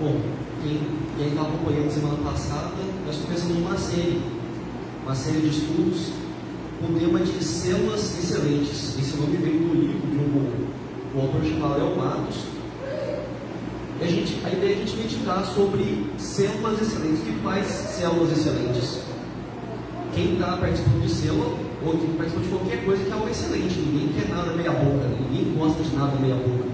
Bom, quem está acompanhando semana passada, nós começamos uma série, uma série de estudos com o tema de células excelentes. Esse nome vem do livro de um, um autor chamado Léo Matos. E a, gente, a ideia é a gente meditar sobre células excelentes. O que faz células excelentes? Quem está participando de célula, ou quem participa de qualquer coisa que é algo excelente. Ninguém quer nada meia boca, ninguém gosta de nada meia boca.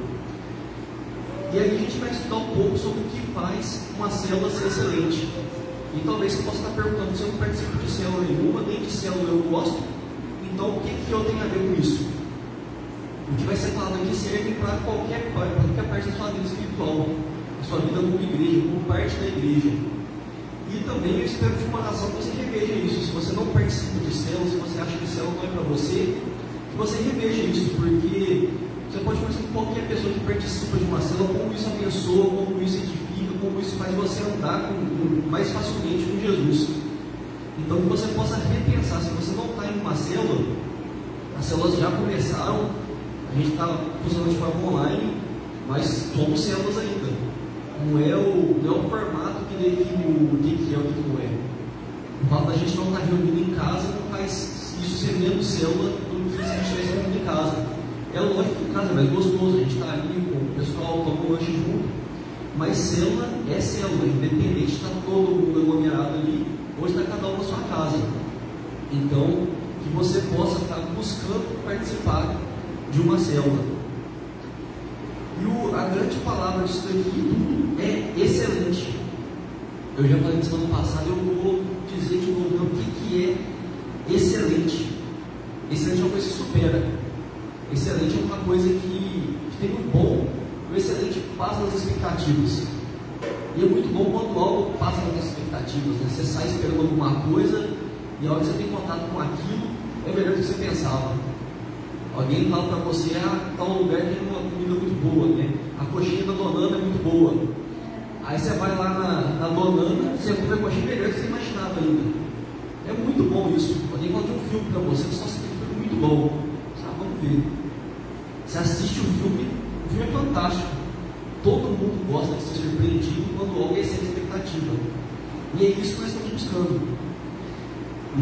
E aí a gente vai estudar um pouco sobre o que faz uma célula ser excelente. E talvez você possa estar perguntando, se eu não participo de célula nenhuma, nem de célula eu gosto, então o que, que eu tenho a ver com isso? O que vai ser falado aqui serve para qualquer, qualquer parte da sua vida espiritual, da sua vida como igreja, como parte da igreja. E também eu espero de coração que você reveja isso. Se você não participa de célula, se você acha que célula não é para você, que você reveja isso, porque você pode conversar qualquer pessoa que participa de uma célula, como isso abençoa, como isso edifica, como isso faz você andar com, mais facilmente com Jesus. Então que você possa repensar, se você não está em uma célula, as células já começaram, a gente está funcionando de forma online, mas somos células ainda. Não é o, não é o formato que define o que, é o que não é. O fato da gente não estar tá reunido em casa não faz isso ser menos célula do que se a gente estivesse em casa. É lógico que em casa é mais gostoso, a gente está ali com o pessoal, toma um lanche junto. Mas célula é célula, independente, está todo mundo aglomerado ali, hoje está cada um na sua casa. Então, que você possa estar buscando participar de uma célula. E o, a grande palavra disso aqui é excelente. Eu já falei isso ano passado, eu vou dizer de novo o que, que é excelente. Excelente é uma coisa que supera. Excelente é uma coisa que, que tem um bom, o excelente passa nas expectativas. E é muito bom quando algo passa nas expectativas. Né? Você sai esperando alguma coisa e a hora que você tem contato com aquilo, é melhor do que você pensava. Alguém fala para você, ah, tal lugar tem uma comida muito boa, né? A coxinha da donana é muito boa. Aí você vai lá na, na donana, você compra a coxinha melhor do que você imaginava ainda. É muito bom isso. Alguém fala de um filme para você, só se tem um muito bom. Sabe, vamos ver. Você assiste o filme, o filme é fantástico. Todo mundo gosta de ser surpreendido quando algo é sem expectativa. E é isso que nós estamos buscando.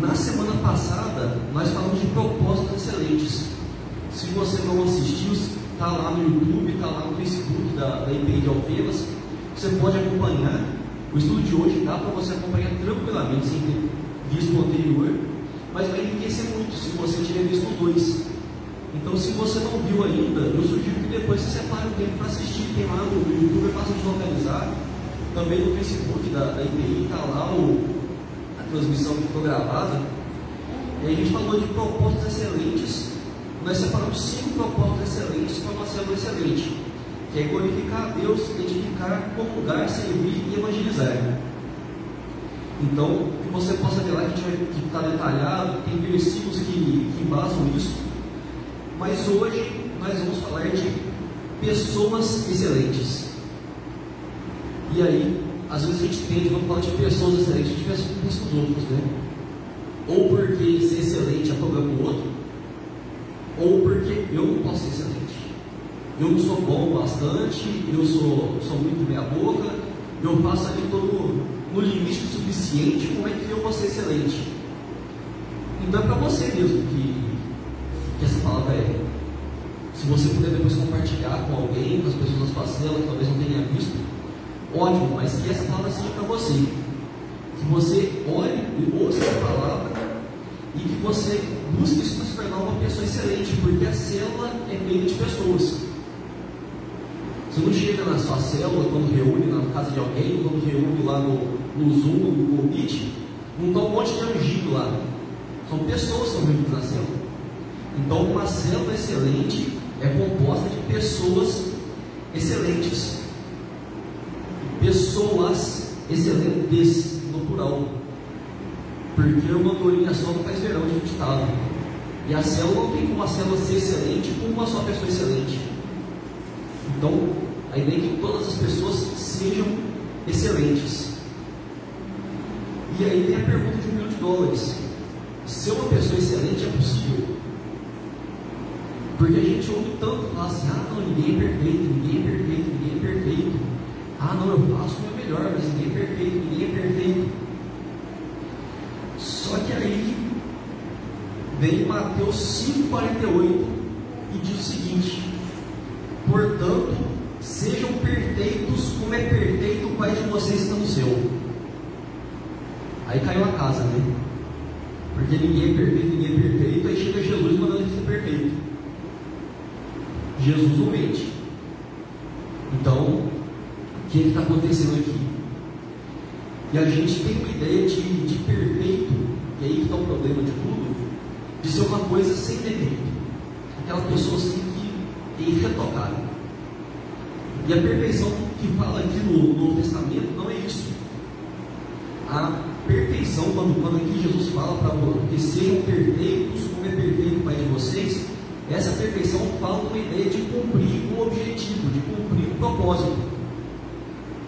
Na semana passada, nós falamos de propósitos excelentes. Se você não assistiu, está lá no YouTube, está lá no Facebook da, da IPI de Alfenas. Você pode acompanhar. O estudo de hoje dá para você acompanhar tranquilamente, sem ter visto o anterior. Mas vai enriquecer muito se você tiver visto os dois. Então, se você não viu ainda, eu sugiro que depois você separe um tempo para assistir. Tem lá no YouTube, é fácil de localizar. Também no Facebook da, da IPI está lá o, a transmissão que ficou gravada. E a gente falou de propósitos excelentes. Nós separamos cinco propósitos excelentes para uma célula excelente. Que é glorificar a Deus, identificar, comungar, servir e evangelizar. Então, que você possa ver lá que está detalhado, tem versículos que, que embasam isso. Mas hoje nós vamos falar de pessoas excelentes. E aí, às vezes a gente tende, vamos falar de pessoas excelentes, a gente pensa com os outros, né? Ou porque ser excelente é problema do outro, ou porque eu não posso ser excelente. Eu não sou bom bastante, eu sou, sou muito meia boca, eu faço ali todo no limite suficiente, como é que eu vou ser excelente? Então é para você mesmo que que essa palavra é. Se você puder depois compartilhar com alguém, com as pessoas da sua célula que talvez não tenha visto, ótimo, mas que essa palavra seja para você. Que você olhe e ouça essa palavra e que você busque se tornar uma pessoa excelente, porque a célula é feita de pessoas. Você não chega na sua célula quando reúne na casa de alguém, quando reúne lá no, no Zoom, no Google não está um monte de anjinho lá. São pessoas que estão reunidas na célula. Então, uma célula excelente é composta de pessoas excelentes. Pessoas excelentes, no plural. Porque uma andorinha só não faz verão de ditado. E a célula não tem como uma célula ser excelente com uma só pessoa excelente. Então, a ideia é que todas as pessoas sejam excelentes. E aí vem a pergunta de um milhão de dólares. Ser uma pessoa excelente é possível? Porque a gente ouve tanto falar assim, ah não, ninguém é perfeito, ninguém é perfeito, ninguém é perfeito. Ah não, eu faço o meu melhor, mas ninguém é perfeito, ninguém é perfeito. Só que aí vem Mateus 5,48 e diz o seguinte: Portanto, sejam perfeitos como é perfeito o Pai de vocês está no céu. Aí caiu a casa, né? Porque ninguém é perfeito, ninguém é perfeito, aí chega Jesus mandando ele ser perfeito. Jesus não mente. O que está acontecendo aqui? E a gente tem uma ideia de, de perfeito, e aí está o problema de tudo, de ser uma coisa sem defeito. Aquela pessoa assim que é irretocável. E a perfeição que fala aqui no Novo Testamento não é isso. A perfeição, quando, quando aqui Jesus fala para que sejam perfeitos como é perfeito o Pai de vocês, essa perfeição fala uma ideia de cumprir um objetivo, de cumprir um propósito.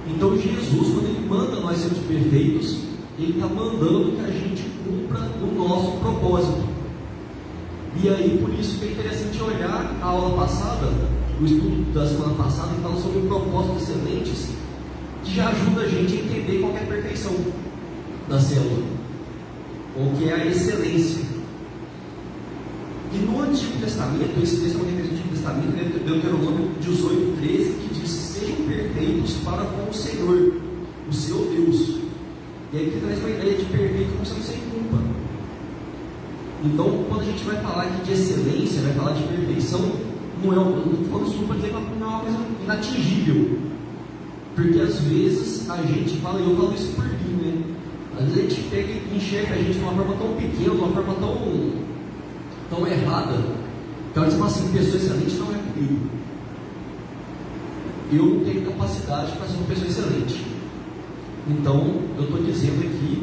Então Jesus, quando Ele manda nós sermos perfeitos, Ele está mandando que a gente cumpra o nosso propósito. E aí, por isso que é interessante olhar a aula passada, o estudo da semana passada, que fala sobre propósitos excelentes, que já ajuda a gente a entender qual é a perfeição da célula, ou que é a excelência. E no Antigo Testamento, esse texto é um Antigo Testamento, é Deuteronômio 18, 13, que diz: Sejam perfeitos para com o Senhor, o seu Deus. E aí que traz uma ideia de perfeito como sendo sem culpa. Então, quando a gente vai falar aqui de excelência, vai falar de perfeição, não é um, não isso para que não é uma coisa inatingível. Porque às vezes a gente fala, e eu falo isso por mim, né? Às vezes a gente pega e enxerga a gente de uma forma tão pequena, de uma forma tão, tão errada, que ela diz assim, pessoa excelente não é comigo. Eu tenho capacidade para ser uma pessoa excelente. Então, eu estou dizendo aqui,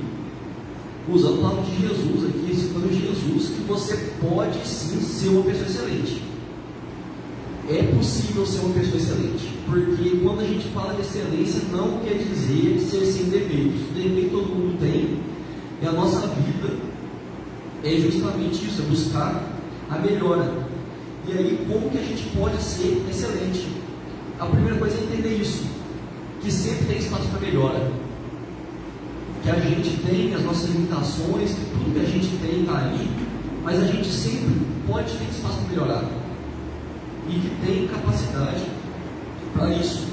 usando o palavra de Jesus aqui, citando Jesus, que você pode sim ser uma pessoa excelente. É possível ser uma pessoa excelente, porque quando a gente fala de excelência, não quer dizer ser sem defeitos. Defeito todo mundo tem, e a nossa vida é justamente isso, é buscar a melhora. E aí, como que a gente pode ser excelente? A primeira coisa é entender isso, que sempre tem espaço para melhora. Que a gente tem as nossas limitações, que tudo que a gente tem está ali, mas a gente sempre pode ter espaço para melhorar. E que tem capacidade para isso.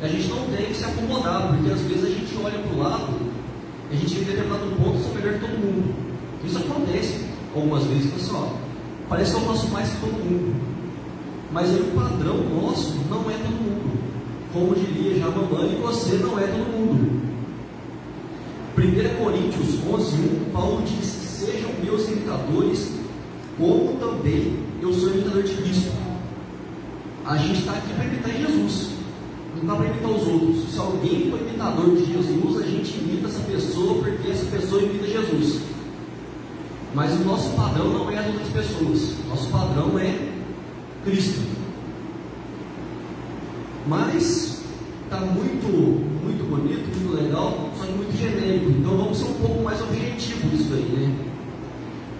A gente não tem que se acomodar, porque às vezes a gente olha para o lado, a gente em determinado ponto sou melhor que todo mundo. Isso acontece algumas vezes, pessoal. Parece que eu faço mais que todo mundo. Mas aí o padrão nosso não é todo mundo. Como diria já a mamãe, você não é todo mundo. 1 Coríntios 11, 1, Paulo diz: Sejam meus imitadores, como também eu sou imitador de Cristo. A gente está aqui para imitar Jesus, não está para imitar os outros. Se alguém for imitador de Jesus, a gente imita essa pessoa porque essa pessoa imita Jesus. Mas o nosso padrão não é as outras pessoas, nosso padrão é Cristo. Mas está muito, muito bonito, muito legal, só que muito genérico. Então vamos ser um pouco mais objetivo nisso aí, né?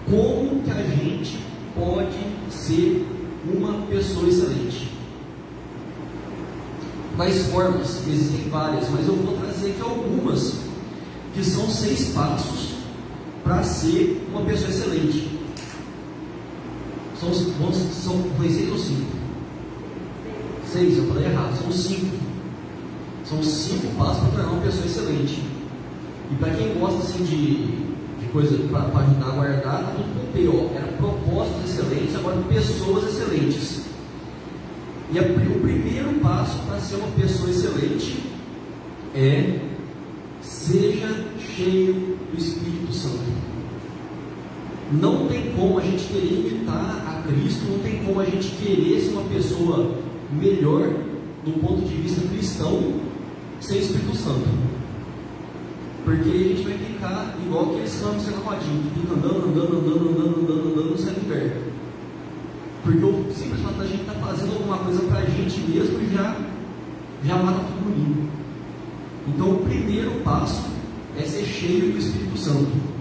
Como que a gente pode ser uma pessoa excelente? Quais formas? Existem várias, mas eu vou trazer aqui algumas que são seis passos para ser uma pessoa excelente. São, são, foi seis ou cinco? Seis, eu falei errado, são cinco. São cinco passos para tornar uma pessoa excelente. E para quem gosta assim de, de coisa para ajudar a guardar, tá tudo com P, ó. Era propósitos excelentes, agora pessoas excelentes. E a, o primeiro passo para ser uma pessoa excelente é seja cheio do Espírito Santo. Não tem como a gente querer imitar a Cristo, não tem como a gente querer ser uma pessoa melhor do ponto de vista cristão sem Espírito Santo. Porque a gente vai ficar igual aqueles campos rodinho, que fica andando, andando, andando, andando, andando, andando, não sai do pé. Porque o simples fato da gente estar tá fazendo alguma coisa para a gente mesmo já, já mata todo mundo. Então o primeiro passo é ser cheio do Espírito Santo.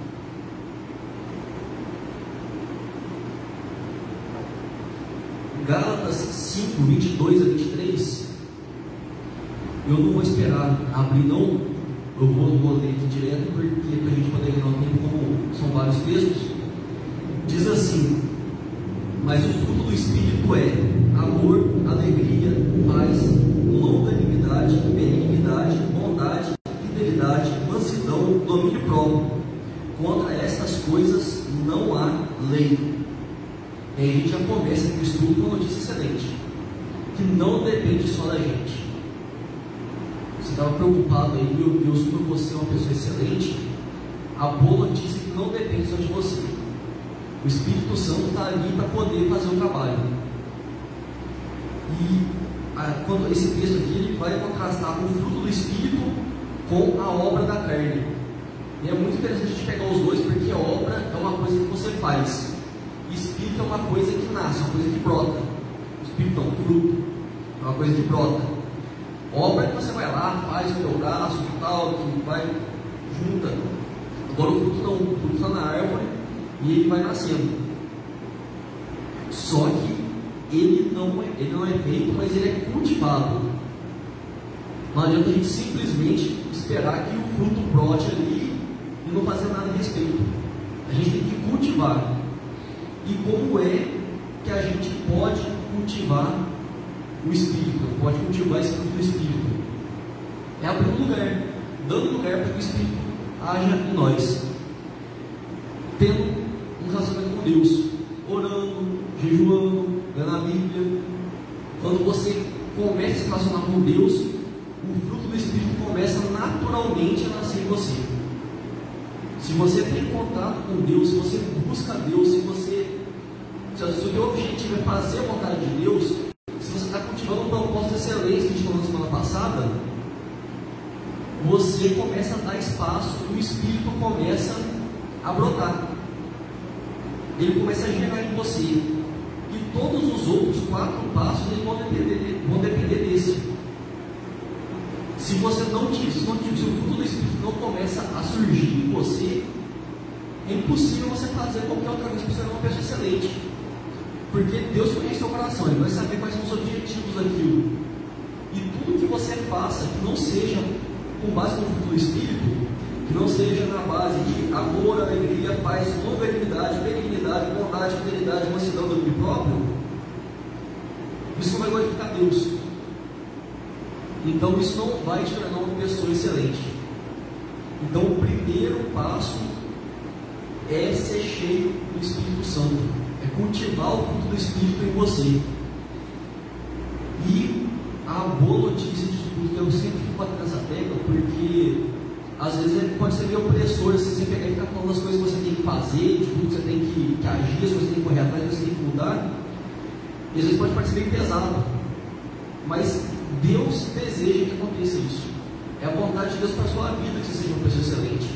5, 22 a 23, eu não vou esperar abrir, não. Eu vou, vou ler aqui direto, porque para a gente poder ganhar um tempo, como são vários textos. Diz assim: Mas o fruto do Espírito é amor, alegria, paz, longanimidade, benignidade, bondade, fidelidade, mansidão, domínio próprio. Contra estas coisas não há lei. E aí a gente já começa aqui o estudo com uma notícia excelente, que não depende só da gente. Você estava preocupado aí, meu Deus, como você é uma pessoa excelente, a boa notícia é que não depende só de você. O Espírito Santo está ali para poder fazer o trabalho. E a, quando esse texto aqui ele vai contrastar o fruto do Espírito com a obra da carne. E é muito interessante a gente pegar os dois, porque a obra é uma coisa que você faz. Espírito é uma coisa que nasce, uma coisa que brota. Espírito é um fruto, é uma coisa que brota. Obra que você vai lá, faz o teu braço e tal, que vai junta. Agora o fruto não, o fruto está na árvore e ele vai nascendo. Só que ele não é, ele não é feito, mas ele é cultivado. Não adianta a gente simplesmente esperar que o fruto brote ali e não fazer nada a respeito. A gente tem que cultivar. E como é que a gente pode cultivar o Espírito? Pode cultivar esse fruto do Espírito? É abrindo lugar, dando lugar para que o Espírito haja em nós. Tendo um relacionamento com Deus, orando, jejuando, lendo a Bíblia. Quando você começa a se relacionar com Deus, o fruto do Espírito começa naturalmente a nascer em você. Se você tem contato com Deus, se você busca Deus, se você. Se o seu objetivo é fazer a vontade de Deus, se você está cultivando um propósito de excelência que a gente falou na semana passada, você começa a dar espaço e o Espírito começa a brotar. Ele começa a gerar em você. E todos os outros quatro passos vão depender, vão depender desse. Se você não tiver, se, não, se o fruto do Espírito não começa a surgir em você, é impossível você fazer qualquer outra coisa para ser uma pessoa excelente. Porque Deus conhece seu coração, Ele vai saber quais são os objetivos daquilo. E tudo que você faça que não seja com base no fruto do Espírito, que não seja na base de amor, alegria, paz, longanimidade, benignidade, bondade, fidelidade, mansidão, domínio próprio, isso não vai glorificar Deus. Então isso não vai te tornar uma pessoa excelente. Então o primeiro passo é ser cheio do Espírito Santo, é cultivar o fruto do Espírito em você. E a boa notícia disso tudo, que eu sempre fico nessa tecla, porque às vezes ele pode ser meio opressor, assim, você pegar e ficar falando as coisas que você tem que fazer, de tudo que você tem que, que agir, as coisas que você tem que correr atrás, você tem que mudar. E às vezes pode parecer meio pesado. Mas Deus deseja que aconteça isso. É a vontade de Deus para a sua vida que você seja uma pessoa excelente.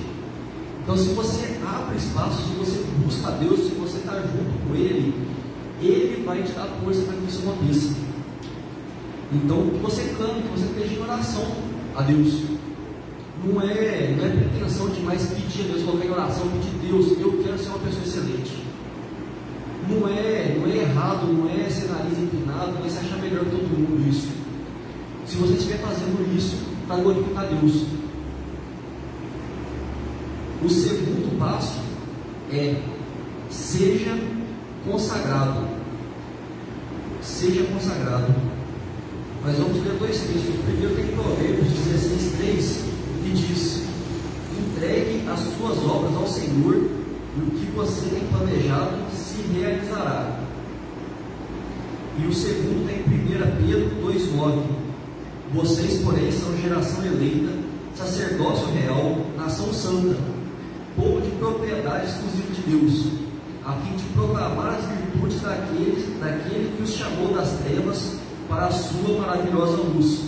Então, se você abre espaço, se você busca Deus, se você está junto com Ele, Ele vai te dar força para que isso aconteça. Então, que você clame, que você esteja em oração a Deus. Não é, não é pretensão de mais pedir a Deus, colocar em oração, pedir Deus, eu quero ser uma pessoa excelente. Não é, não é errado, não é ser nariz empinado, não é se achar melhor que todo mundo isso. Se você estiver fazendo isso, para glorificar Deus. O segundo passo é seja consagrado. Seja consagrado. Nós vamos ler dois textos. O primeiro tem Provérbios 16, 3, que diz: Entregue as suas obras ao Senhor, e o que você tem planejado se realizará. E o segundo tem 1 Pedro 2,9. Vocês, porém, são geração eleita, sacerdócio real, nação santa, povo de propriedade exclusiva de Deus, a fim de proclamar as virtudes daquele, daquele que os chamou das trevas para a sua maravilhosa luz.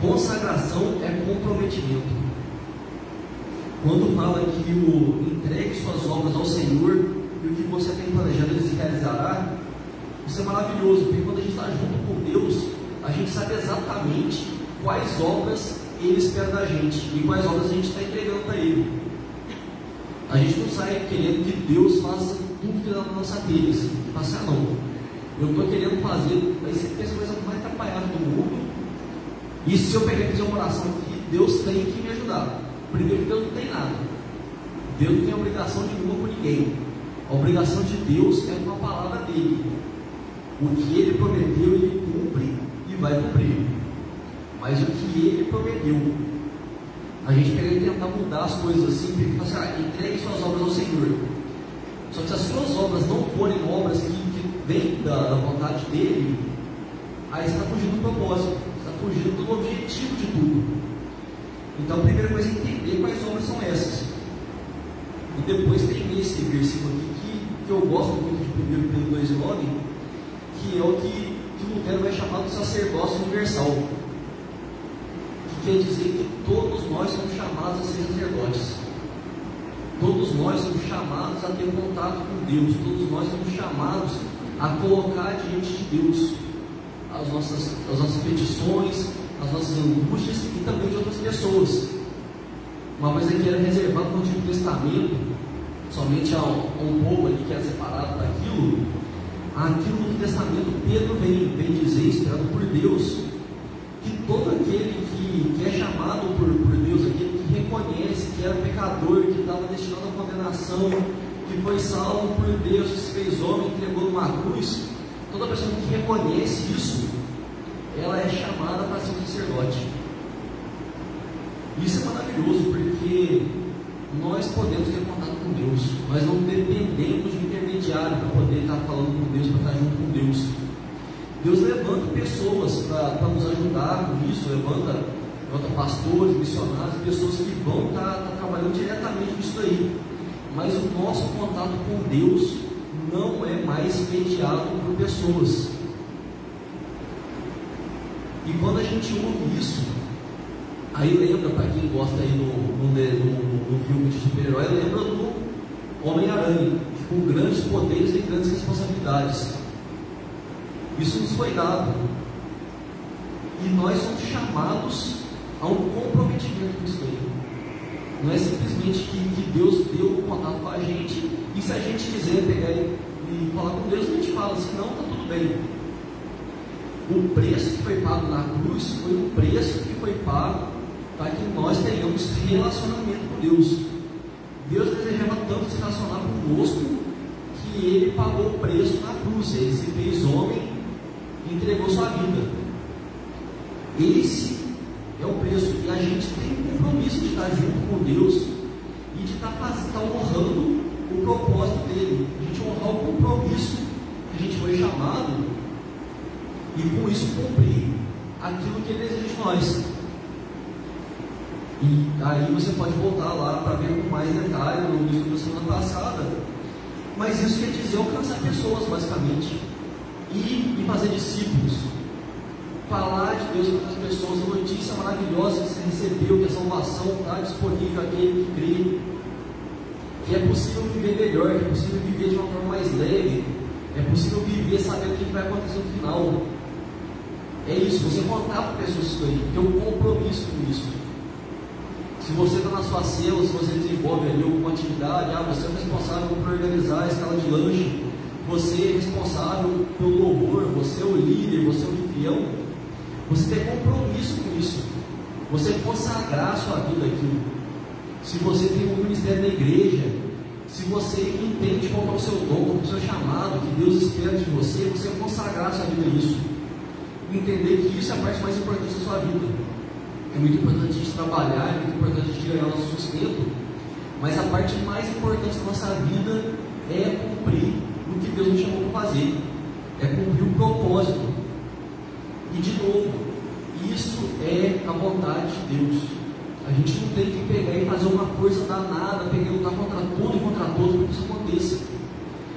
Consagração é comprometimento. Quando fala que o entregue suas obras ao Senhor e o que você tem planejado ele se realizará, isso é maravilhoso, porque quando a gente está junto com Deus, a gente sabe exatamente quais obras Ele espera da gente e quais obras a gente está entregando para Ele. A gente não sai querendo que Deus faça tudo que na nossa telha, assim, passar não. Eu estou querendo fazer, vai ser a coisa mais atrapalhada do mundo, E se eu pegar e fazer uma oração aqui, Deus tem que me ajudar. Primeiro, Deus não tem nada. Deus não tem obrigação nenhuma com ninguém. A obrigação de Deus é com a palavra dele. O que ele prometeu, ele cumpre e vai cumprir. Mas o que ele prometeu, a gente quer tentar mudar as coisas assim, porque fala assim, ah, entregue suas obras ao Senhor. Só que se as suas obras não forem obras que, vêm da, da vontade dele, aí você está fugindo do propósito, está fugindo do objetivo de tudo. Então a primeira coisa é entender quais obras são essas. E depois tem esse versículo aqui que, que eu gosto muito de 1 Pedro 2,9, que é o que, que Lutero vai chamar do sacerdócio universal. Que quer dizer que todos nós somos chamados a ser sacerdotes. Todos nós somos chamados a ter contato com Deus. Todos nós somos chamados a colocar diante de Deus as nossas, as nossas petições, as nossas angústias e também de outras pessoas. Uma coisa que era reservada no Antigo Testamento, somente a um, povo ali que era separado daquilo, aquilo no Novo Testamento, Pedro vem, vem dizer, esperado por Deus, que todo aquele que, que é chamado por, por Deus, aquele que reconhece que era pecador, que estava destinado à condenação, que foi salvo por Deus, que se fez homem, entregou numa cruz, toda pessoa que reconhece isso, ela é chamada para ser um sacerdote. Isso é maravilhoso, porque nós podemos ter contato com Deus, nós não dependemos de intermediário para poder estar falando com Deus, para estar junto com Deus. Deus levanta pessoas para nos ajudar com isso, levanta, levanta pastores, missionários, pessoas que vão estar, estar trabalhando diretamente nisso aí. Mas o nosso contato com Deus não é mais mediado por pessoas. E quando a gente ouve isso, aí lembra, para quem gosta aí no filme de super-herói, lembra do Homem-Aranha, com grandes poderes e grandes responsabilidades. Isso nos foi dado. E nós somos chamados a um comprometimento com isso aí. Não é simplesmente que, que Deus deu o contato com a gente, e se a gente quiser pegar e, e falar com Deus, a gente fala, se não, está tudo bem. O preço que foi pago na cruz foi o preço que foi pago para que nós tenhamos relacionamento com Deus. Deus desejava tanto se relacionar conosco que ele pagou o preço na cruz. Ele se fez homem e entregou sua vida. Esse é o preço. E a gente tem um compromisso de estar junto com Deus e de estar, estar honrando o propósito dele. A gente honrar o compromisso que a gente foi chamado e com isso cumprir aquilo que ele deseja de nós. E aí você pode voltar lá para ver com mais detalhe no estudo da semana passada. Mas isso quer dizer alcançar pessoas, basicamente. E, e fazer discípulos. Falar de Deus para as pessoas, a notícia maravilhosa que você recebeu, que a salvação está disponível àquele que crê. Que é possível viver melhor, que é possível viver de uma forma mais leve. É possível viver sabendo o que vai acontecer no final. É isso, você contar para pessoas isso aí, ter um compromisso com isso. Se você está na sua cela, se você desenvolve ali alguma atividade, ah, você é responsável por organizar a escala de lanche, você é responsável pelo louvor, você é o líder, você é o anfitrião, você tem compromisso com isso. Você consagrar a sua vida aqui. Se você tem um ministério na igreja, se você entende qual é o seu dom, qual é o seu chamado, que Deus espera de você, você consagrar a sua vida a isso entender que isso é a parte mais importante da sua vida. É muito importante a gente trabalhar, é muito importante a gente ganhar nosso sustento, mas a parte mais importante da nossa vida é cumprir o que Deus nos chamou para fazer, é cumprir o propósito. E de novo, isso é a vontade de Deus. A gente não tem que pegar e fazer uma força danada, pegar e lutar contra tudo e contra todos para que isso aconteça.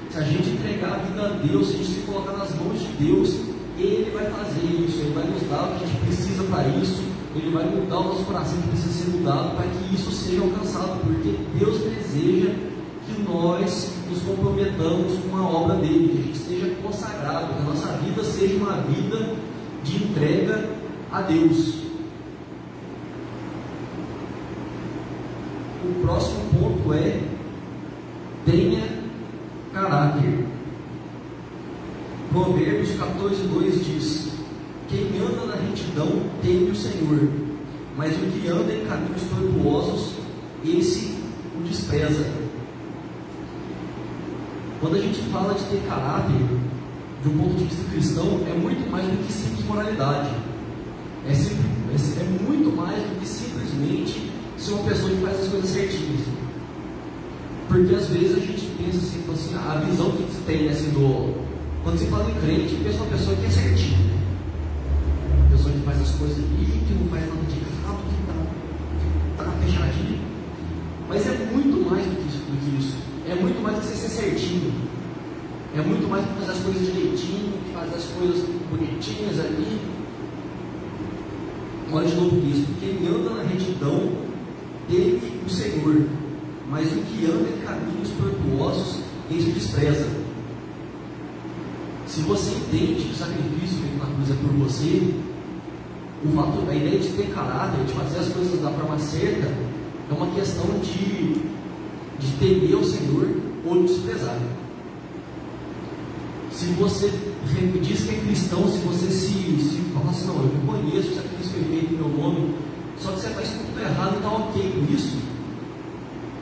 Se a gente entregar a vida a Deus, se a gente se colocar nas mãos de Deus, ele vai fazer isso, Ele vai nos dar o que a gente precisa para isso, Ele vai mudar o nosso coração que precisa ser mudado para que isso seja alcançado, porque Deus deseja que nós nos comprometamos com a obra dele, que a gente seja consagrado, que a nossa vida seja uma vida de entrega a Deus. O próximo ponto é tenha caráter. Provérbios 14, 2 diz: Quem anda na retidão teme o Senhor, mas o que anda em caminhos tortuosos, esse o despreza. Quando a gente fala de ter caráter, um ponto de vista cristão, é muito mais do que simples moralidade. É, simples, é, é muito mais do que simplesmente ser uma pessoa que faz as coisas certinhas. Porque às vezes a gente pensa assim, assim a visão que se tem assim, do. Quando se fala em crente, pensa uma pessoa que é certinha. Né? Uma pessoa que faz as coisas ali, que não faz nada de errado, que está tá fechadinho. Mas é muito mais do que, isso, do que isso. É muito mais do que você ser certinho. É muito mais que fazer as coisas direitinho, fazer as coisas bonitinhas ali. Olha de novo isso. Quem anda na retidão teme o Senhor mas o que anda em caminhos tortuosos, esse despreza. Se você entende que o sacrifício feito na cruz é por você, o fato, a ideia de ter caráter, de fazer as coisas da forma certa, é uma questão de, de temer o Senhor ou de desprezar. Se você diz que é cristão, se você se, se fala assim, não, eu reconheço sacrifício foi feito em meu nome, só que você faz tudo errado e está ok com isso,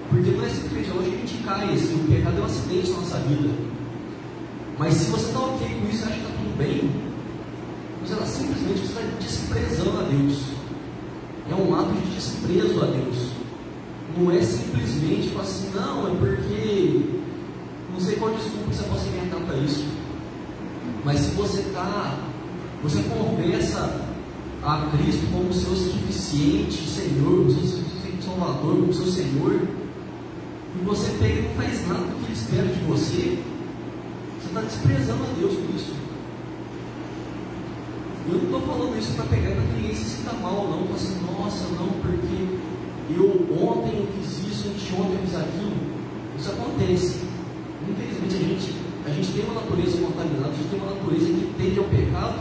porque não é simplesmente hoje que a gente cai, assim, o pecado é um acidente na nossa vida. Mas se você está ok com isso e acha que está tudo bem, você está simplesmente está desprezando a Deus. É um ato de desprezo a Deus. Não é simplesmente falar assim, não, é porque não sei qual desculpa você possa inventar para isso. Mas se você está, você confessa a Cristo como seu suficiente Senhor, como seu suficiente Salvador, como seu Senhor, e você pega e não faz nada do que ele espera de você, você está desprezando a Deus por isso. Eu não estou falando isso para pegar para ninguém se sinta mal, não. Falar assim, nossa, não, porque eu ontem eu fiz isso, anteontem eu fiz aquilo. Isso acontece. Infelizmente a gente, a gente tem uma natureza contaminada, a gente tem uma natureza que tende ao pecado,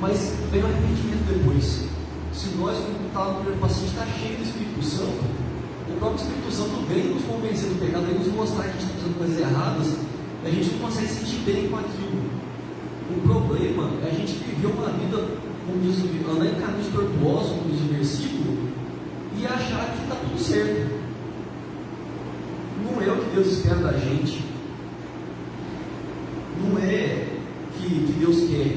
mas vem o arrependimento depois. Se nós, como estava no primeiro paciente, está cheio do Espírito Santo, o próprio Espírito Santo vem nos convencer do pecado, vem nos mostrar que a gente está fazendo coisas erradas, e a gente não consegue se sentir bem com aquilo. O problema é a gente viver uma vida, como diz, andar em caminhos tortuosos, como diz o versículo, e achar que está tudo certo. Deus espera da gente. Não é que, que Deus quer.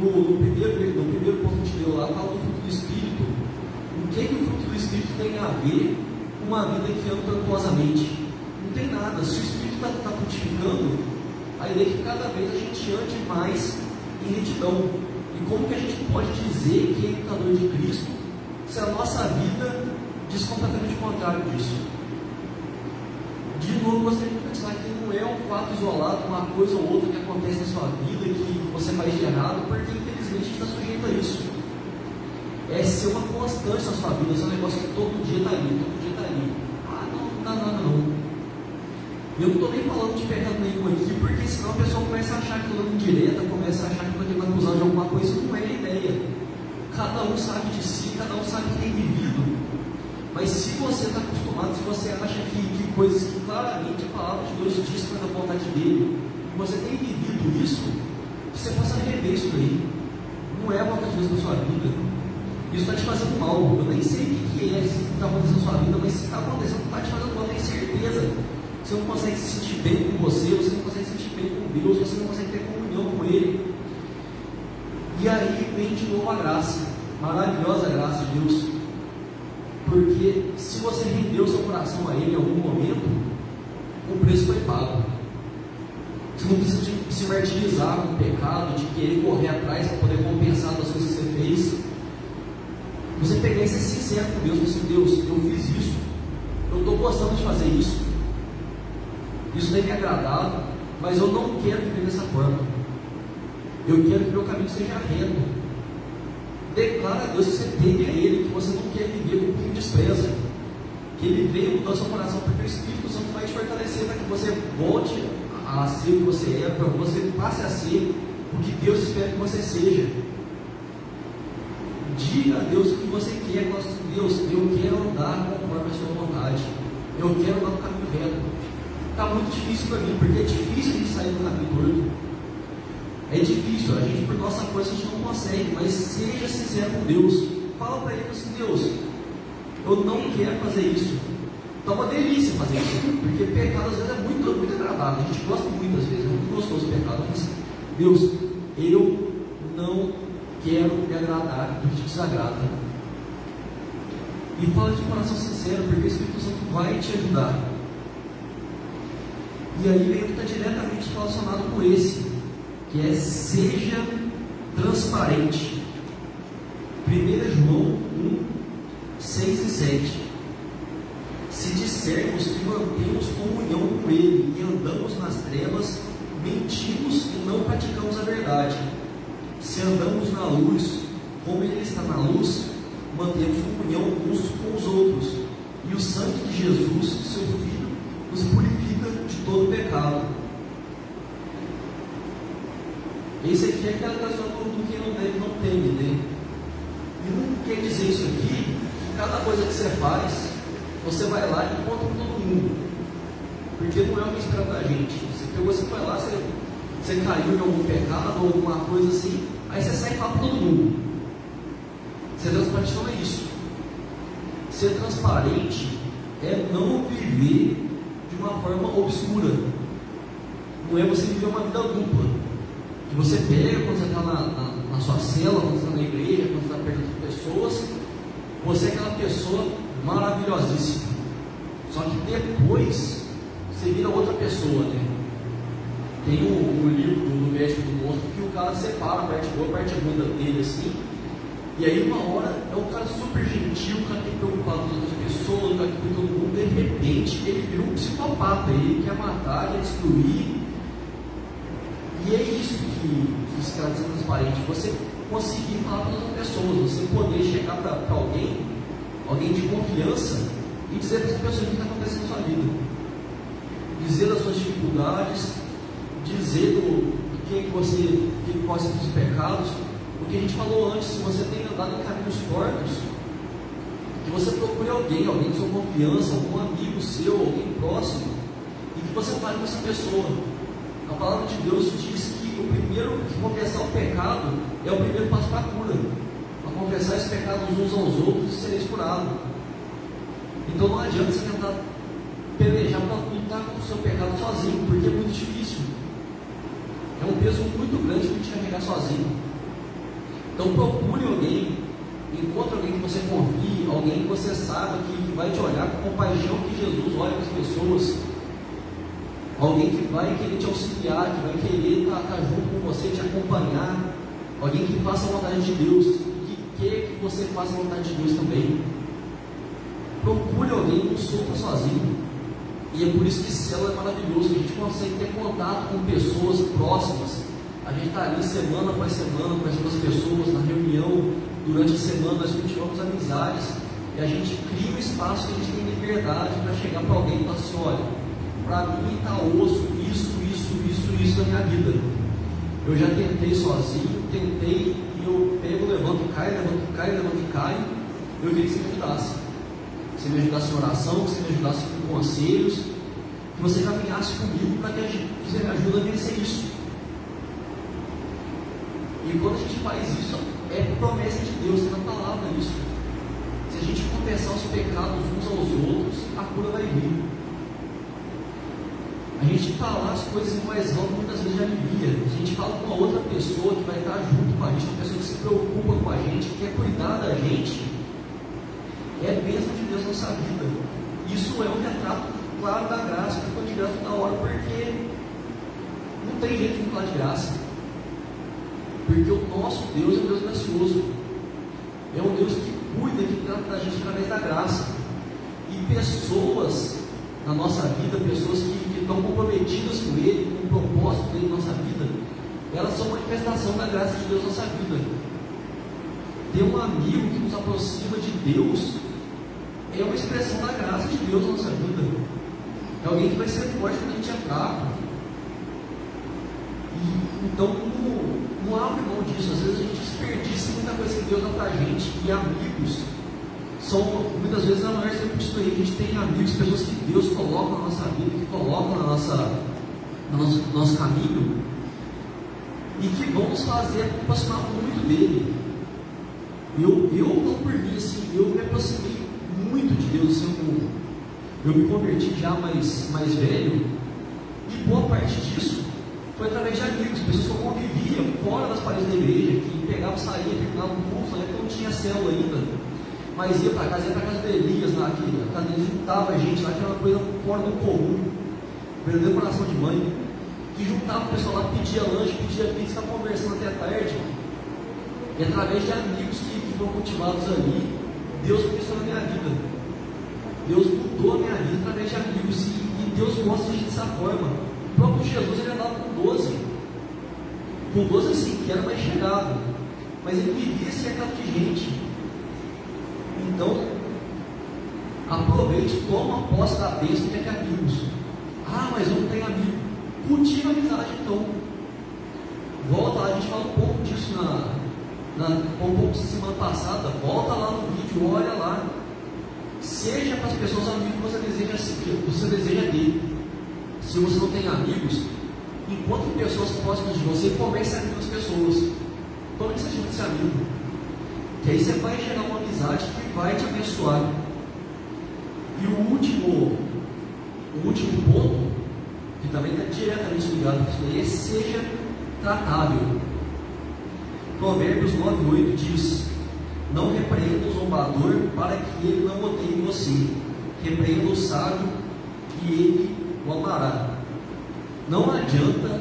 No, no, primeiro, no primeiro ponto que deu lá, fala do fruto do Espírito. O que, é que o fruto do Espírito tem a ver com uma vida que anda tortuosamente? Não tem nada. Se o Espírito está tá frutificando, a ideia é que cada vez a gente ande mais em retidão. E como que a gente pode dizer que é imitador de Cristo se a nossa vida diz completamente o contrário disso? De novo, gostaria de pensar que não é um fato isolado, uma coisa ou outra que acontece na sua vida que você faz de errado, porque infelizmente a gente está sujeito a isso é ser uma constante na sua vida, ser um negócio que todo dia está ali, todo dia está ali. Ah, não, não dá nada não. Eu não estou nem falando de pecado nenhum aqui, porque senão a pessoa começa a achar que estou dando direta, começa a achar que estou tentando acusar de alguma coisa, não é a ideia. Cada um sabe de si, cada um sabe que tem vivido. Mas se você está acostumado, se você acha que, que coisas que claramente a palavra de Deus diz que é da vontade dele, e você tem vivido isso, você possa rever isso aí. Não é a vontade de Deus na sua vida. Isso está te fazendo mal. Eu nem sei o que é, se está acontecendo na sua vida, mas se está acontecendo, está te fazendo mal, eu tenho certeza. Você não consegue se sentir bem com você, você não consegue se sentir bem com Deus, você não consegue ter comunhão com Ele. E aí vem de novo a graça, maravilhosa graça de Deus. Porque se você rendeu seu coração a Ele em algum momento, o preço foi pago. Você não precisa se martirizar com o pecado, de querer correr atrás para poder compensar das coisas que você fez. Você pegar e ser sincero com Deus, assim, Deus, eu fiz isso, eu estou gostando de fazer isso, isso tem me agradado, mas eu não quero viver dessa forma. Eu quero que meu caminho seja reto. Declara a Deus que você teme a Ele, que você não quer viver com quem despreza. Que Ele venha mudar seu coração, porque o Espírito Santo vai te fortalecer para que você volte a ser o que você é, para que você passe a ser o que Deus espera que você seja. Diga a Deus o que você quer. Deus, eu quero andar conforme a sua vontade. Eu quero andar no caminho reto. Está muito difícil para mim, porque é difícil de sair do caminho torto. É difícil, a gente por nossa força a gente não consegue, mas seja sincero com Deus. Fala para ele assim, Deus, eu não quero fazer isso. É uma delícia fazer isso, porque pecado às vezes é muito, muito agradável. A gente gosta muitas vezes, é muito gostoso pecado, mas Deus, eu não quero me agradar do que te desagrada. E fala de coração sincero, porque o Espírito Santo vai te ajudar. E aí vem o que está diretamente relacionado com esse, que é seja transparente. 1 João 1, 6 e 7. Se dissermos que mantemos comunhão com Ele e andamos nas trevas, mentimos e não praticamos a verdade. Se andamos na luz, como Ele está na luz, mantemos comunhão uns com os outros. E o sangue de Jesus, seu Filho, nos purifica de todo pecado. Esse aqui é aquela questão do que não deve, não teme, né? E não quer dizer isso aqui, cada coisa que você faz, você vai lá e conta para todo mundo. Porque não é o que espera da gente. Você pegou, você foi lá, você, você caiu em algum pecado ou alguma coisa assim, aí você sai e fala para todo mundo. Ser transparente não é isso. Ser transparente é não viver de uma forma obscura. Não é você viver uma vida dupla. Que você pega quando você está na, na, na, sua cela, quando você está na igreja, quando você está perto das pessoas, você é aquela pessoa maravilhosíssima. Só que depois você vira outra pessoa, né? Tem o, um livro do, médico do monstro que o cara separa a parte boa, a parte ruim dele, assim. E aí uma hora é um cara super gentil, um cara que é preocupado com outras pessoas, um cara que com todo mundo, de repente ele vira um psicopata, ele quer matar, quer destruir. E é isso que, esse cara ser transparente, você conseguir falar para outras pessoas, você poder chegar para alguém, alguém de confiança, e dizer para essa pessoa o que está acontecendo na sua vida. Dizer das suas dificuldades, dizer do, do que você, que quais são os pecados, o que a gente falou antes, se você tem andado em caminhos tortos, que você procure alguém, alguém de sua confiança, algum amigo seu, alguém próximo, e que você fale com essa pessoa. A palavra de Deus diz que o primeiro que confessar o pecado é o primeiro passo para a cura. Para confessar esses pecados uns aos outros e sereis curados. Então não adianta você tentar pelejar para lutar com o seu pecado sozinho, porque é muito difícil. É um peso muito grande que te carregar sozinho. Então procure alguém, encontre alguém que você confie, alguém que você saiba que vai te olhar com compaixão que Jesus olha para as pessoas. Alguém que vai querer te auxiliar, que vai querer estar, estar junto com você, te acompanhar. Alguém que faça a vontade de Deus, que quer que você faça a vontade de Deus também. Procure alguém, não sofra sozinho. E é por isso que célula é maravilhoso, que a gente consegue ter contato com pessoas próximas a gente está ali semana após semana com as outras pessoas, na reunião, durante a semana nós cultivamos amizades e a gente cria um espaço que a gente tem liberdade para chegar para alguém e falar assim, olha, para mim está osso, isso, isso, isso, isso na minha vida. Eu já tentei sozinho, tentei e eu pego, levanto, cai, levanto, cai, levanto, cai. Eu queria que você me ajudasse. Que você me ajudasse em oração, que você me ajudasse com conselhos, que você caminhasse comigo para que, você me ajude a vencer isso. E quando a gente faz isso, é promessa de Deus, é na palavra isso. Se a gente confessar os pecados uns aos outros, a cura vai vir. A gente falar as coisas em voz alta muitas vezes já alivia. A gente fala com uma outra pessoa que vai estar junto com a gente, uma pessoa que se preocupa com a gente, que quer cuidar da gente. É bênção de Deus na nossa vida. Isso é um retrato claro da graça, que foi de graça na hora, porque não tem jeito de falar de graça. Porque o nosso Deus é um Deus gracioso. É um Deus que cuida, que trata da gente através da graça. E pessoas na nossa vida, pessoas que estão comprometidas com Ele, com o propósito dele na nossa vida, elas são manifestação da graça de Deus na nossa vida. Ter um amigo que nos aproxima de Deus é uma expressão da graça de Deus na nossa vida. É alguém que vai ser forte quando a gente é fraco. E, então, não abre mão disso. Às vezes a gente desperdiça muita coisa que Deus dá para a gente. E amigos são, muitas vezes, a maior exemplo disso aí. A gente tem amigos, pessoas que Deus coloca na nossa vida, que colocam na nossa, no nosso, no nosso caminho. e que vão nos fazer aproximar muito dele. Eu, eu não por mim, assim, eu me aproximei muito de Deus, assim, eu, eu me converti já mais, mais velho, e boa parte disso foi através de amigos, pessoas que eu convivia fora das paredes da igreja, que pegavam, saía, terminavam um curso, né, que não tinha célula ainda, mas ia para casa, ia para casa do Elias lá, que a casa dele juntava a gente lá, que era uma coisa fora do comum, verdadeiro coração de mãe, que juntava o pessoal lá, pedia lanche, pedia pizza, conversando até tarde, e através de amigos que, que foram cultivados ali, Deus começou na minha vida. Deus mudou a minha vida através de amigos e, e Deus gosta de gente dessa forma. O próprio Jesus ele andava com 12. Com 12 assim, que era mais chegado. Mas ele vivia cercado de gente. Então, aproveite, toma posse da bênção que é amigos. Ah, mas eu não tenho amigo. Cultiva a amizade então. Volta lá, a gente fala um pouco disso na, na, um pouco semana passada. Volta lá no vídeo, olha lá. Seja para as pessoas amigos que você deseja, que você deseja ter se você não tem amigos, encontre pessoas próximas de você e comece a com as pessoas. Tome iniciativa de ser amigo. Que aí você vai gerar uma amizade que vai te abençoar. E o último, o último ponto, que também está diretamente ligado com isso aí, é seja tratável. Provérbios 9,8 diz: Não repreenda o zombador para que ele não odeie você. Repreenda o sábio e ele o amará. Não adianta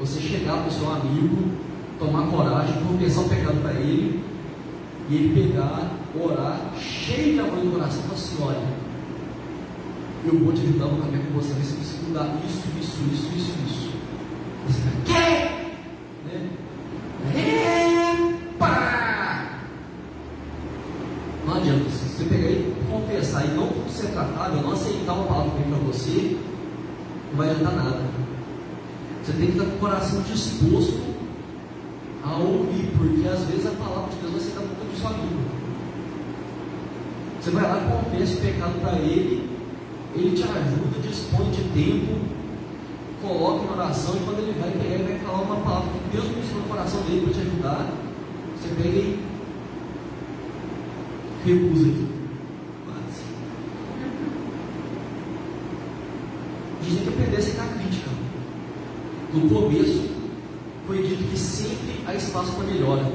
você chegar para o seu amigo, tomar coragem, confessar o pecado para ele, e ele pegar, orar, cheio de amor no coração, falar assim: olha, eu vou te ajudar no caminho com você, se você mudar isso, isso, isso, isso, isso. Você vai, quê? Né? Epa! Não adianta, se você pegar e confessar e não ser tratável, não aceitar uma palavra que vem para você, não vai adiantar nada. Você tem que estar com o coração disposto a ouvir, porque às vezes a palavra de Deus vai ser da seu amigo. Você vai lá, confessa o pecado para ele, ele te ajuda, dispõe de tempo, coloca em oração, e quando ele vai pegar, ele vai falar uma palavra que Deus ministrou no coração dele para te ajudar. Você pega e recusa aqui. No começo, foi dito que sempre há espaço para melhora.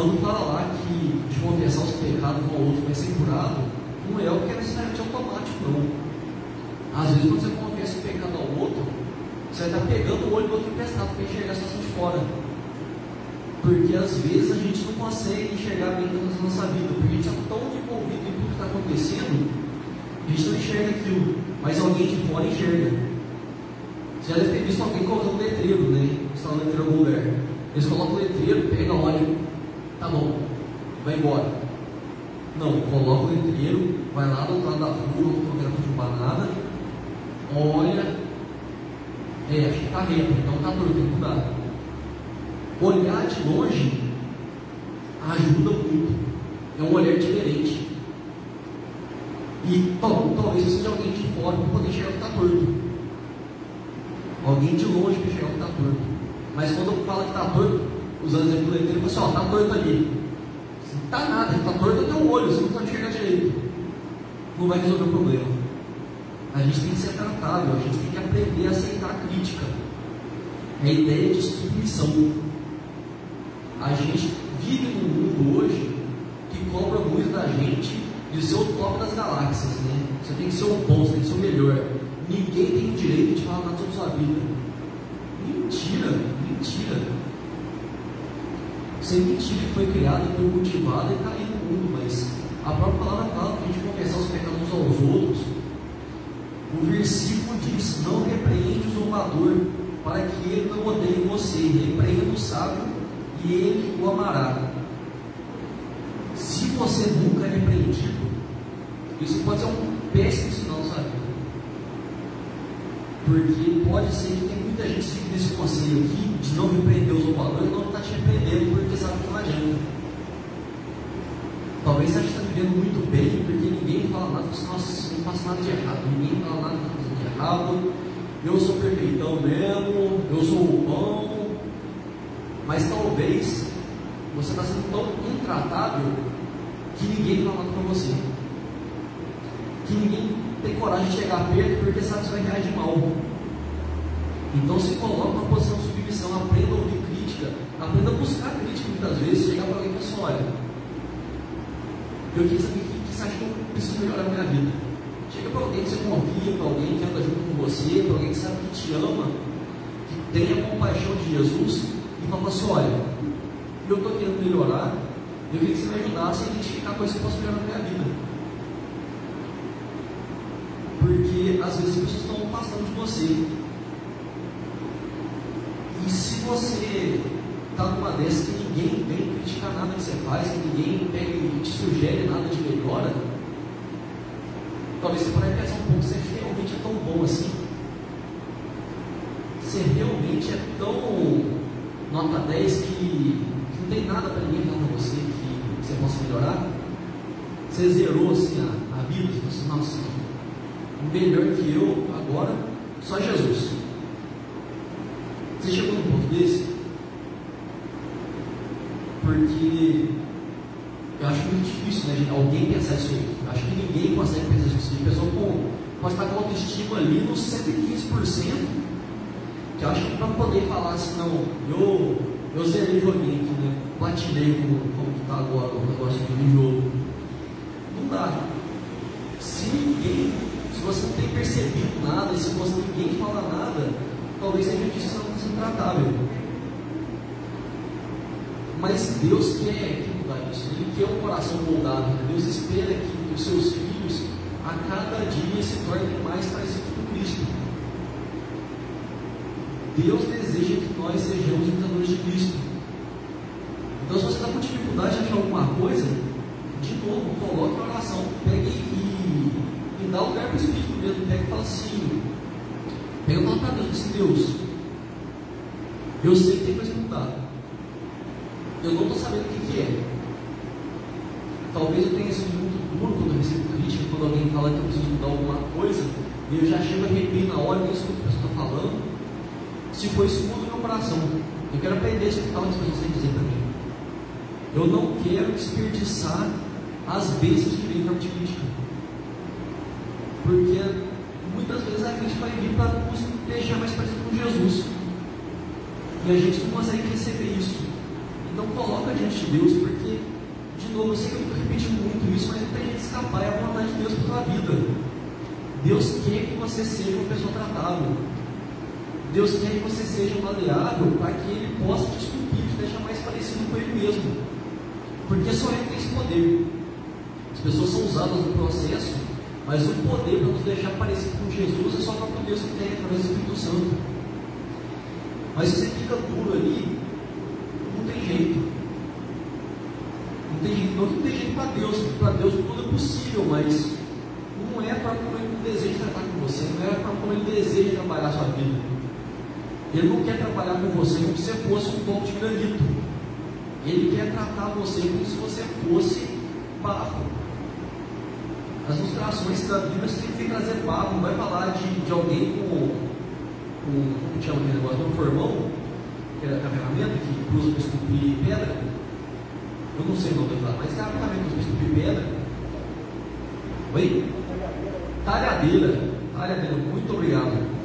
Quando fala lá que de confessar os pecados um ao outro vai ser curado, não é o que é necessariamente automático, não. Às vezes, quando você confessa o pecado ao outro, você vai estar pegando o olho do outro emprestado para enxergar a situação de fora. Porque às vezes a gente não consegue enxergar bem na nossa vida, porque a gente está tão envolvido em tudo que está acontecendo, a gente não enxerga aquilo, mas alguém de fora enxerga. Você já deve ter visto alguém colocando letreiro, né? Está no letreiro em algum lugar. Eles colocam o letreiro, pega, olha, tá bom, vai embora. Não, coloca o letreiro, vai lá do outro lado da rua, quero derrubar nada, olha, é, acho que está reto, então está torto, tem que mudar. Olhar de longe ajuda muito, é um olhar diferente. E talvez seja alguém de fora para poder enxergar que está torto. Alguém de longe que chegar que está torto. Mas quando fala que está torto, usando o exemplo leiteiro, ele fala assim, ó, está torto ali. Não está nada, está torto é teu olho, você não está enxergando direito. Não vai resolver o problema. A gente tem que ser tratável, a gente tem que aprender a aceitar a crítica. É a ideia de submissão. A gente vive num mundo hoje que cobra muito da gente de ser o top das galáxias, né? Você tem que ser o bom, você tem que ser o melhor. Ninguém tem o direito de falar nada sobre sua vida. Mentira, mentira. Isso mentira que foi criada, foi cultivada e está aí no mundo, mas a própria palavra fala para a gente confessar os pecados uns aos outros. O versículo diz: Não repreende o zombador, para que ele não odeie você. Repreenda o sábio e ele o amará. Se você nunca é repreendido, isso pode ser um péssimo sinal, sabe? Porque pode ser que tem muita gente seguindo esse conselho aqui de não repreender os zombadores não está te repreendendo porque sabe que não adianta. Talvez você esteja vivendo muito bem porque ninguém fala nada, você, nossa, não faço nada de errado, ninguém fala nada de errado, eu sou perfeitão mesmo, eu sou o pão, mas talvez você está sendo tão intratável que ninguém fala nada para você. Que ninguém tem coragem de chegar perto porque sabe que você vai reagir mal. Então se coloca uma posição de submissão, aprenda a ouvir crítica, aprenda a buscar crítica muitas vezes, chegar para alguém e falar assim, eu queria saber o que você acha que eu preciso melhorar na minha vida. Chega para alguém que você confia, para alguém que anda junto com você, para alguém que sabe que te ama, que tem a compaixão de Jesus, e fala assim, olha, eu estou querendo melhorar, eu queria que você me ajudasse a identificar coisas que eu posso melhorar na minha vida. Porque às vezes as pessoas estão passando de você. E se você está numa dessas que ninguém vem criticar nada que você faz, que ninguém pega e te sugere nada de melhora, talvez você pode pensar um pouco, você realmente é tão bom assim. Você realmente é tão nota 10 que não tem nada para ninguém falar para você que você possa melhorar. Você zerou assim a, a vida, você assim, nossa, melhor que eu agora, só Jesus. Você chegou num ponto desse? Porque eu acho muito difícil né, alguém pensar isso aí. Eu acho que ninguém consegue pensar isso. A pessoa com, pode estar com autoestima ali nos 115%, que eu acho que para poder falar assim, não, eu, eu zerei o joguinho aqui, né? Platinei como, como está agora o negócio do jogo. Não dá. Se ninguém, se você não tem percebido nada, se você ninguém fala nada, talvez seja disso não tratável. Mas Deus quer que mudar isso. Ele quer um coração moldado. Deus espera que os seus filhos a cada dia se tornem mais parecidos com Cristo. Deus deseja que nós sejamos imitadores de Cristo. Então, se você está com dificuldade de achar alguma coisa, de novo, coloque a oração, pegue e, e dá lugar para o Espírito mesmo. Pega e fala assim: pega e fala para Deus, Deus, eu sei que tem coisa mudar. Eu não estou sabendo o que, que, é. Talvez eu tenha sido muito duro quando eu recebo crítica, quando alguém fala que eu preciso mudar alguma coisa, e eu já chego a arrepio na hora, nem escuto o que a pessoa está falando. Se for isso, muda meu coração. Eu quero aprender a escutar o que as pessoas dizer para mim. Eu não quero desperdiçar as bênçãos que vêm para de crítica. Porque muitas vezes a crítica vai vir para nos deixar mais parecido com Jesus. E a gente não consegue receber isso. Então coloca diante de Deus, porque, de novo, eu sei que eu estou repetindo muito isso, mas não tem jeito de escapar, é a vontade de Deus para a vida. Deus quer que você seja uma pessoa tratável. Deus quer que você seja maleável para que Ele possa te esculpir, te deixar mais parecido com Ele mesmo. Porque só Ele tem esse poder. As pessoas são usadas no processo, mas o poder para nos deixar parecido com Jesus é só para Deus que tem através do Espírito Santo. Mas se você fica duro ali, tem jeito. Não tem jeito, não, não tem jeito para Deus. Para Deus tudo é possível, mas não é para como Ele deseja tratar com você, não é para como Ele deseja trabalhar a sua vida. Ele não quer trabalhar com você como se você fosse um bloco de granito. Ele quer tratar você como se você fosse barro. As ilustrações da Bíblia que trazer barro, não vai falar de, de alguém com, com como chama aquele negócio, um formão, a ferramenta que usa para esculpir pedra. Eu não sei o nome lá, mas é a ferramenta para esculpir pedra. Oi? Talhadeira. Talhadeira, muito obrigado.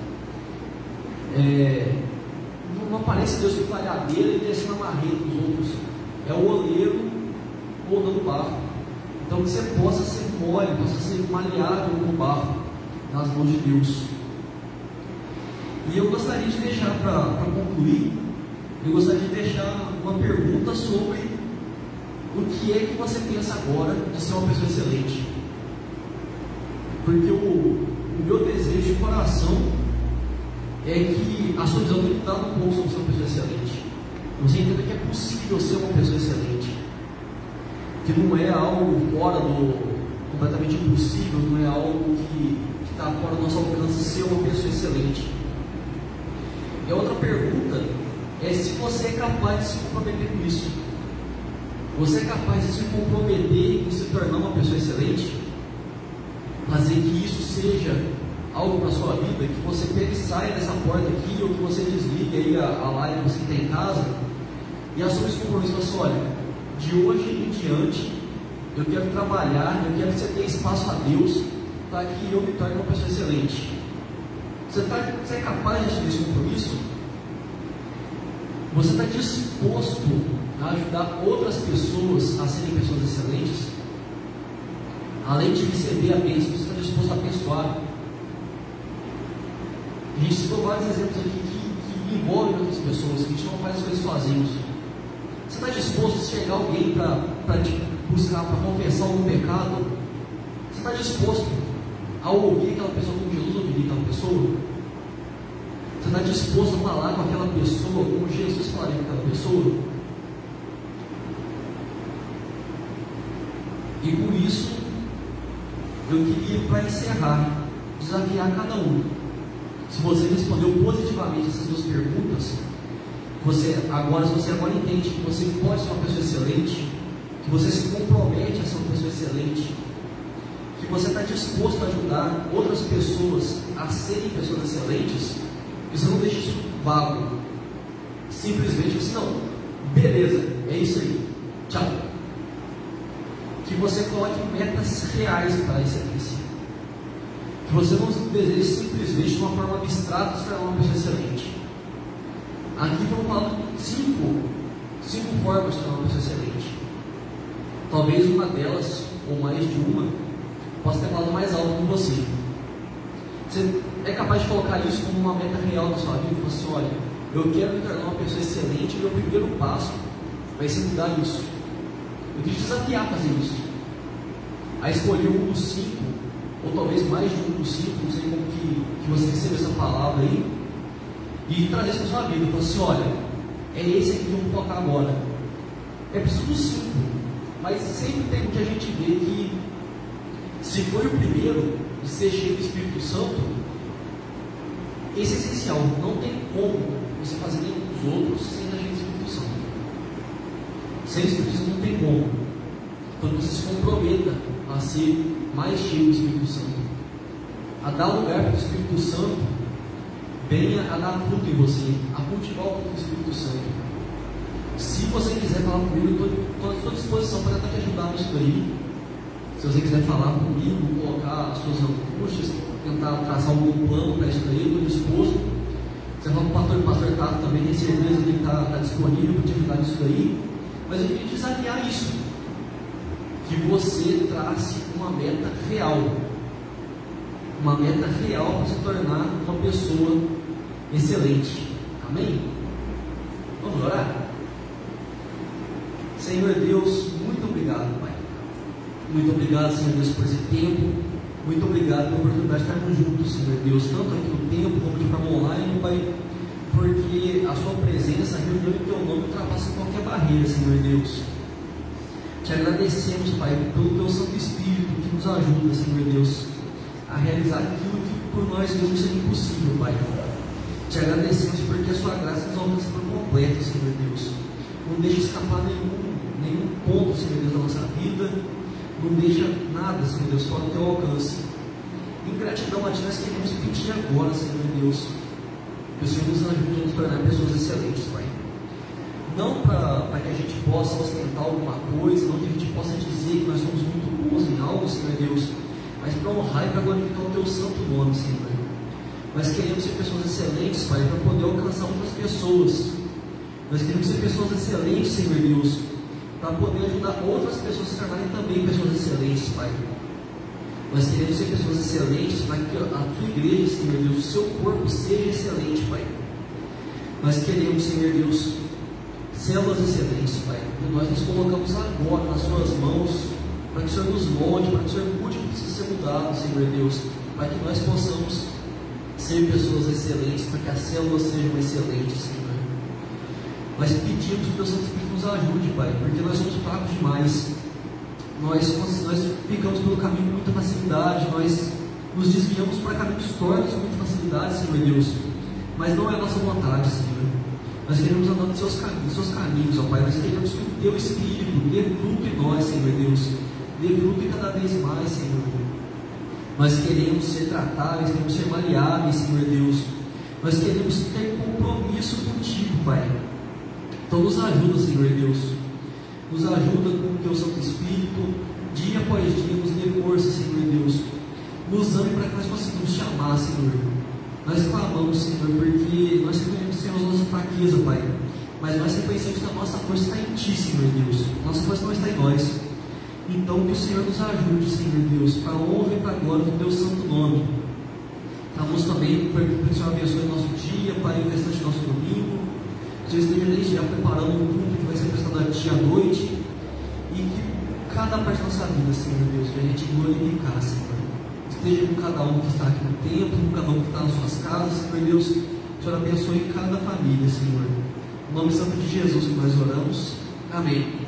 É, não, não aparece Deus com talhadeira e descendo a marreta dos outros. É o oleiro moldando barro. Então que você possa ser mole, possa ser maleável no barro nas mãos de Deus. E eu gostaria de deixar para concluir eu gostaria de deixar uma pergunta sobre o que é que você pensa agora de ser uma pessoa excelente. Porque o, o meu desejo de coração é que a sua visão tem mudado um pouco sobre ser uma pessoa excelente. Você entenda que é possível ser uma pessoa excelente. Que não é algo fora do completamente impossível, não é algo que está fora do nosso alcance ser uma pessoa excelente. E a outra pergunta é se você é capaz de se comprometer com isso. Você é capaz de se comprometer em se tornar uma pessoa excelente? Fazer que isso seja algo para sua vida, que você pegue e saia dessa porta aqui, ou que você desligue aí a, a live que você tem em casa, e assume esse compromisso e assim, olha, de hoje em diante, eu quero trabalhar, eu quero que você tenha espaço a Deus, para que eu me torne uma pessoa excelente. Você, tá, você é capaz de assumir esse compromisso? Você está disposto a ajudar outras pessoas a serem pessoas excelentes? Além de receber a bênção, você está disposto a abençoar? A gente citou vários exemplos aqui que, que envolvem outras pessoas, que a gente não faz as coisas sozinhos. Você está disposto a chegar alguém para te buscar, para confessar algum pecado? Você está disposto a ouvir aquela pessoa como Jesus ouviria aquela pessoa? Está disposto a falar com aquela pessoa como Jesus falaria com aquela pessoa? E por isso, eu queria, para encerrar, desafiar cada um. Se você respondeu positivamente essas duas perguntas, você agora, você agora entende que você pode ser uma pessoa excelente, que você se compromete a ser uma pessoa excelente, que você está disposto a ajudar outras pessoas a serem pessoas excelentes, você não deixa isso vago. Simplesmente assim, não, beleza, é isso aí, tchau. Que você coloque metas reais para a excelência. Que você não deseje simplesmente de uma forma abstrata ser uma pessoa excelente. Aqui vamos falar cinco, cinco formas de ser uma pessoa excelente. Talvez uma delas, ou mais de uma, possa ter falado mais alto que você. Você é capaz de colocar isso como uma meta real da sua vida e falar assim, olha, eu quero me tornar uma pessoa excelente, meu primeiro passo vai ser mudar isso. Eu te desafiar fazer isso. A escolher um dos cinco, ou talvez mais de um dos cinco, não sei como que, que você recebeu essa palavra aí, e trazer isso para sua vida. Falar assim, olha, é esse aqui que eu vou focar agora. É preciso dos cinco, mas sempre tem que a gente vê que se foi o primeiro de ser cheio do Espírito Santo, esse é essencial. Não tem como você fazer nenhum dos outros sem a gente do Espírito Santo. Sem o Espírito Santo não tem como. Então você se comprometa a ser mais cheio do Espírito Santo. A dar lugar para o Espírito Santo venha a dar fruto em você, a cultivar o Espírito Santo. Se você quiser falar comigo, eu estou à disposição para te ajudar nisso aí. Se você quiser falar comigo, colocar as suas angústias, tentar traçar um bom plano para isso aí, eu estou disposto. Você fala com o pastor, o pastor Tato também tem certeza que ele está tá disponível para te ajudar nisso aí. Mas eu queria desafiar isso. Que você trace uma meta real. Uma meta real para se tornar uma pessoa excelente. Amém? Vamos orar? Senhor Deus, muito obrigado. Muito obrigado, Senhor Deus, por esse tempo. Muito obrigado pela oportunidade de estarmos juntos, Senhor Deus, tanto aqui no tempo como de forma online, Pai, porque a Sua presença, reunião em Teu nome, ultrapassa qualquer barreira, Senhor Deus. Te agradecemos, Pai, pelo Teu Santo Espírito que nos ajuda, Senhor Deus, a realizar aquilo que por nós mesmos seria impossível, Pai. Te agradecemos porque a Sua graça nos alcança por completo, Senhor Deus. Não deixa escapar nenhum, nenhum ponto, Senhor Deus, da nossa vida não deixa nada, Senhor Deus, fora do teu alcance. Em gratidão a Ti, nós queremos pedir agora, Senhor Deus, que o Senhor nos ajude a nos tornar pessoas excelentes, Pai. Não para que a gente possa ostentar alguma coisa, não que a gente possa dizer que nós somos muito bons em algo, Senhor Deus, mas para honrar e para glorificar o Teu santo nome, Senhor. Nós queremos ser pessoas excelentes, Pai, para poder alcançar outras pessoas. Nós queremos ser pessoas excelentes, Senhor Deus, para poder ajudar outras pessoas a tornarem também pessoas excelentes, Pai. Nós queremos ser pessoas excelentes para que a tua igreja, Senhor Deus, o seu corpo seja excelente, Pai. Nós queremos, Senhor Deus, células excelentes, Pai. E nós nos colocamos agora nas suas mãos para que o Senhor nos molde, para que o Senhor mude o que precisa ser mudado, Senhor Deus, para que nós possamos ser pessoas excelentes, para que as células sejam excelentes, Senhor. Nós pedimos que o Santo Espírito nos ajude, Pai, porque nós somos fracos demais. Nós, nós ficamos pelo caminho com muita facilidade, nós nos desviamos para caminhos tortos com muita facilidade, Senhor Deus. Mas não é a nossa vontade, Senhor. Nós queremos andar nos seus caminhos, seus caminhos, ó Pai. Nós queremos que o Teu Espírito dê fruto em nós, Senhor Deus. Dê fruto em cada vez mais, Senhor. Nós queremos ser tratáveis, queremos ser maleáveis, Senhor Deus. Nós queremos ter compromisso contigo, Pai. Então nos ajuda, Senhor Deus. Nos ajuda com o teu Santo Espírito, dia após dia, nos dê força, Senhor Deus. Nos ame para que nós possamos te amar, Senhor. Nós clamamos, Senhor, porque nós reconhecemos, a nossa fraqueza, Pai. Mas nós reconhecemos que a nossa força está em Ti, Senhor Deus. Nossa força não está em nós. Então que o Senhor nos ajude, Senhor Deus, para a honra e para a glória do Teu santo nome. Estamos também para que o Senhor abençoe nosso dia, Pai, o restante do nosso domingo. Senhor esteja desde já preparando um culto que vai ser prestado a Ti à noite. E que cada parte da nossa vida, Senhor Deus, que a gente glorificar, Senhor. Esteja com cada um que está aqui no templo, com cada um que está nas suas casas, Senhor Deus. Senhor abençoe cada família, Senhor. Em nome santo de Jesus que nós oramos. Amém.